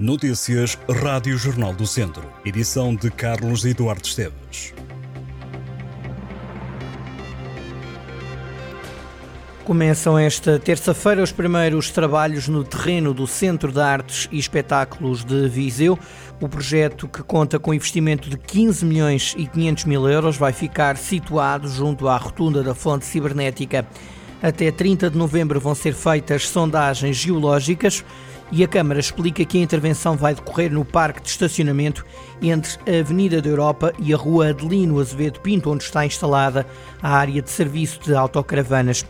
Notícias Rádio Jornal do Centro. Edição de Carlos Eduardo Esteves. Começam esta terça-feira os primeiros trabalhos no terreno do Centro de Artes e Espetáculos de Viseu. O projeto, que conta com investimento de 15 milhões e 500 mil euros, vai ficar situado junto à rotunda da Fonte Cibernética. Até 30 de novembro vão ser feitas sondagens geológicas e a Câmara explica que a intervenção vai decorrer no parque de estacionamento entre a Avenida da Europa e a Rua Adelino Azevedo Pinto, onde está instalada a área de serviço de autocaravanas.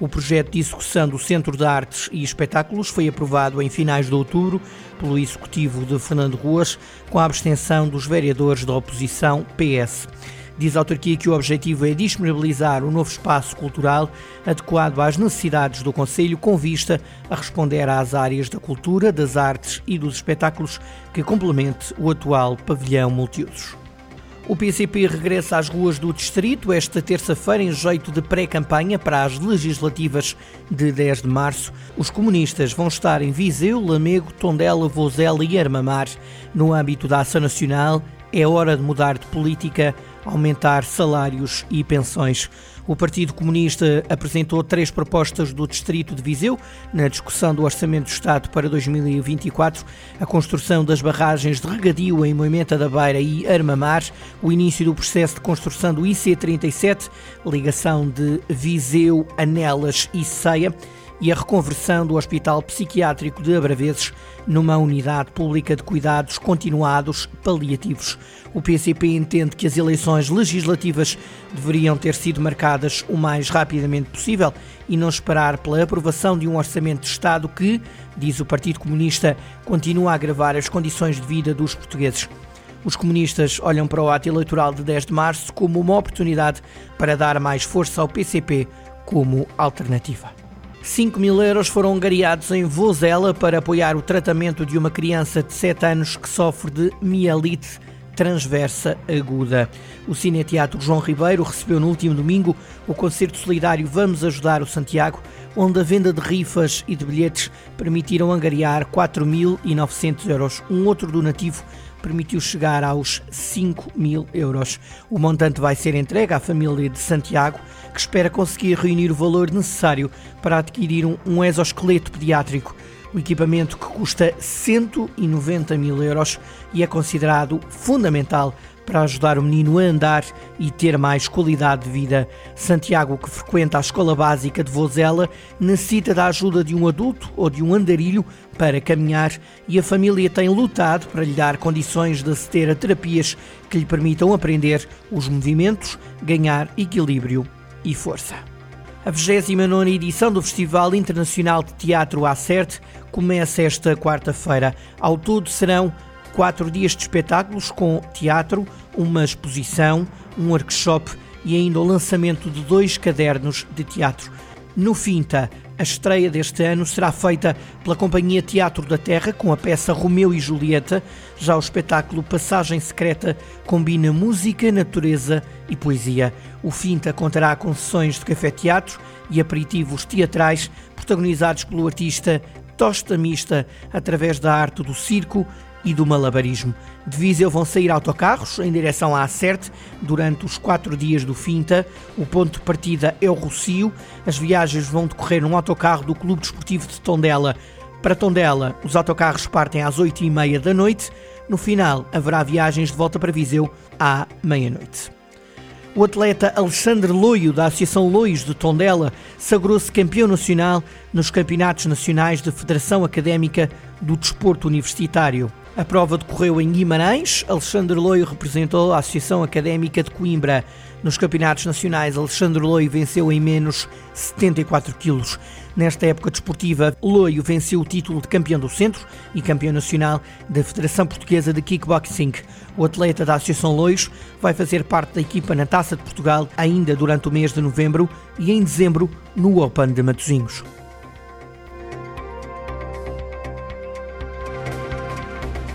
O projeto de execução do Centro de Artes e Espetáculos foi aprovado em finais de outubro pelo Executivo de Fernando Ruas, com a abstenção dos vereadores da oposição PS. Diz a autarquia que o objetivo é disponibilizar um novo espaço cultural adequado às necessidades do Conselho, com vista a responder às áreas da cultura, das artes e dos espetáculos que complemente o atual pavilhão multiusos. O PCP regressa às ruas do Distrito esta terça-feira em jeito de pré-campanha para as legislativas de 10 de março. Os comunistas vão estar em Viseu, Lamego, Tondela, Vozela e Armamar. No âmbito da Ação Nacional, é hora de mudar de política aumentar salários e pensões. O Partido Comunista apresentou três propostas do Distrito de Viseu na discussão do Orçamento do Estado para 2024: a construção das barragens de regadio em Moimenta da Beira e Armamar, o início do processo de construção do IC37, ligação de Viseu, Anelas e Ceia e a reconversão do Hospital Psiquiátrico de Abraveses numa unidade pública de cuidados continuados paliativos. O PCP entende que as eleições legislativas deveriam ter sido marcadas o mais rapidamente possível e não esperar pela aprovação de um orçamento de Estado que, diz o Partido Comunista, continua a agravar as condições de vida dos portugueses. Os comunistas olham para o ato eleitoral de 10 de março como uma oportunidade para dar mais força ao PCP como alternativa. 5 mil euros foram angariados em Vozela para apoiar o tratamento de uma criança de 7 anos que sofre de mielite transversa aguda. O Cineteatro João Ribeiro recebeu no último domingo o concerto solidário Vamos Ajudar o Santiago, onde a venda de rifas e de bilhetes permitiram angariar 4.900 euros. Um outro donativo permitiu chegar aos 5 mil euros. O montante vai ser entregue à família de Santiago, que espera conseguir reunir o valor necessário para adquirir um, exoesqueleto pediátrico. O equipamento que custa 190 mil euros e é considerado fundamental para ajudar o menino a andar e ter mais qualidade de vida. Santiago, que frequenta a escola básica de Vozela, necessita da ajuda de um adulto ou de um andarilho para caminhar e a família tem lutado para lhe dar condições de aceder a terapias que lhe permitam aprender os movimentos, ganhar equilíbrio e força. A 29 edição do Festival Internacional de Teatro Acerte começa esta quarta-feira. Ao todo serão quatro dias de espetáculos com teatro, uma exposição, um workshop e ainda o lançamento de dois cadernos de teatro. No Finta, a estreia deste ano será feita pela Companhia Teatro da Terra com a peça Romeu e Julieta. Já o espetáculo Passagem Secreta combina música, natureza e poesia. O Finta contará com sessões de café-teatro e aperitivos teatrais protagonizados pelo artista Tosta Mista através da arte do circo e do malabarismo. De Viseu vão sair autocarros em direção à Acerte durante os quatro dias do Finta. O ponto de partida é o Rocio. As viagens vão decorrer num autocarro do Clube Desportivo de Tondela. Para Tondela, os autocarros partem às oito e meia da noite. No final, haverá viagens de volta para Viseu à meia-noite. O atleta Alexandre Loio, da Associação Loios de Tondela, sagrou-se campeão nacional nos Campeonatos Nacionais de Federação Académica do Desporto Universitário. A prova decorreu em Guimarães. Alexandre Loio representou a Associação Académica de Coimbra. Nos campeonatos nacionais, Alexandre Loio venceu em menos 74 quilos. Nesta época desportiva, Loio venceu o título de campeão do centro e campeão nacional da Federação Portuguesa de Kickboxing. O atleta da Associação Loios vai fazer parte da equipa na Taça de Portugal ainda durante o mês de novembro e em dezembro no Open de Matosinhos.